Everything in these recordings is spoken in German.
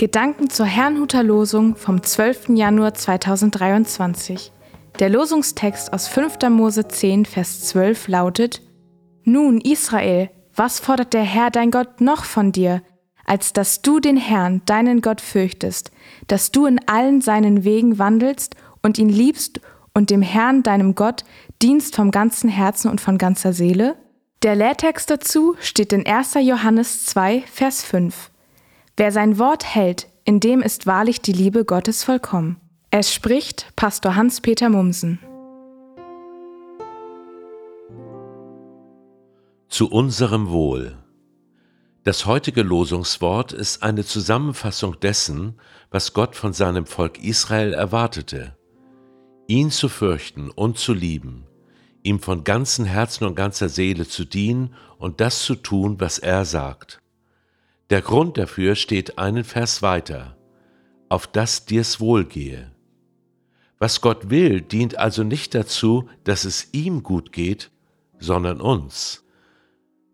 Gedanken zur Herrnhuter Losung vom 12. Januar 2023. Der Losungstext aus 5. Mose 10, Vers 12 lautet: Nun, Israel, was fordert der Herr dein Gott noch von dir, als dass du den Herrn, deinen Gott, fürchtest, dass du in allen seinen Wegen wandelst und ihn liebst und dem Herrn, deinem Gott, dienst vom ganzen Herzen und von ganzer Seele? Der Lehrtext dazu steht in 1. Johannes 2, Vers 5. Wer sein Wort hält, in dem ist wahrlich die Liebe Gottes vollkommen. Es spricht Pastor Hans-Peter Mumsen. Zu unserem Wohl. Das heutige Losungswort ist eine Zusammenfassung dessen, was Gott von seinem Volk Israel erwartete. Ihn zu fürchten und zu lieben, ihm von ganzem Herzen und ganzer Seele zu dienen und das zu tun, was er sagt. Der Grund dafür steht einen Vers weiter, auf das dir's wohlgehe. Was Gott will, dient also nicht dazu, dass es ihm gut geht, sondern uns.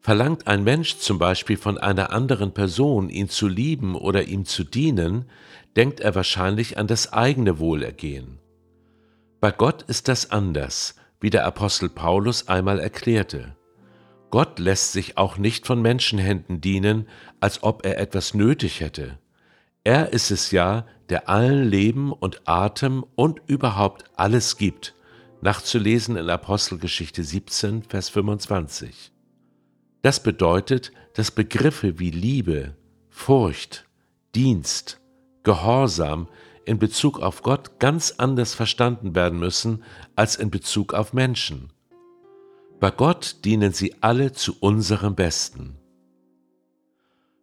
Verlangt ein Mensch zum Beispiel von einer anderen Person, ihn zu lieben oder ihm zu dienen, denkt er wahrscheinlich an das eigene Wohlergehen. Bei Gott ist das anders, wie der Apostel Paulus einmal erklärte. Gott lässt sich auch nicht von Menschenhänden dienen, als ob er etwas nötig hätte. Er ist es ja, der allen Leben und Atem und überhaupt alles gibt, nachzulesen in Apostelgeschichte 17, Vers 25. Das bedeutet, dass Begriffe wie Liebe, Furcht, Dienst, Gehorsam in Bezug auf Gott ganz anders verstanden werden müssen als in Bezug auf Menschen. Bei Gott dienen sie alle zu unserem Besten.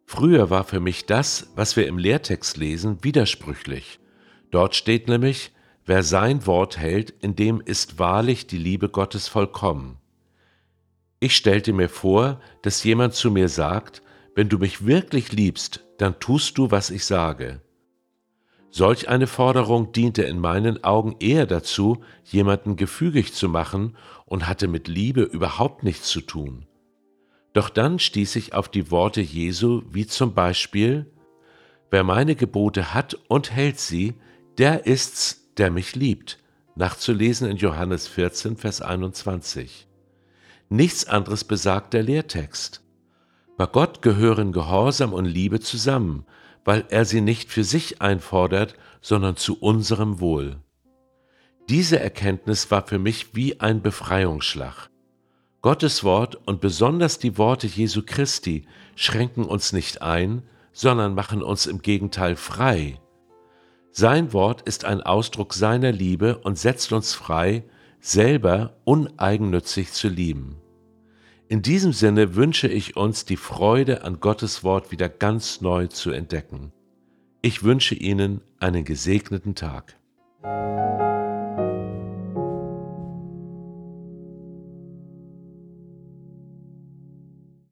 Früher war für mich das, was wir im Lehrtext lesen, widersprüchlich. Dort steht nämlich, wer sein Wort hält, in dem ist wahrlich die Liebe Gottes vollkommen. Ich stellte mir vor, dass jemand zu mir sagt, wenn du mich wirklich liebst, dann tust du, was ich sage. Solch eine Forderung diente in meinen Augen eher dazu, jemanden gefügig zu machen und hatte mit Liebe überhaupt nichts zu tun. Doch dann stieß ich auf die Worte Jesu, wie zum Beispiel, Wer meine Gebote hat und hält sie, der ist's, der mich liebt, nachzulesen in Johannes 14, Vers 21. Nichts anderes besagt der Lehrtext. Bei Gott gehören Gehorsam und Liebe zusammen, weil er sie nicht für sich einfordert, sondern zu unserem Wohl. Diese Erkenntnis war für mich wie ein Befreiungsschlag. Gottes Wort und besonders die Worte Jesu Christi schränken uns nicht ein, sondern machen uns im Gegenteil frei. Sein Wort ist ein Ausdruck seiner Liebe und setzt uns frei, selber uneigennützig zu lieben. In diesem Sinne wünsche ich uns die Freude an Gottes Wort wieder ganz neu zu entdecken. Ich wünsche Ihnen einen gesegneten Tag.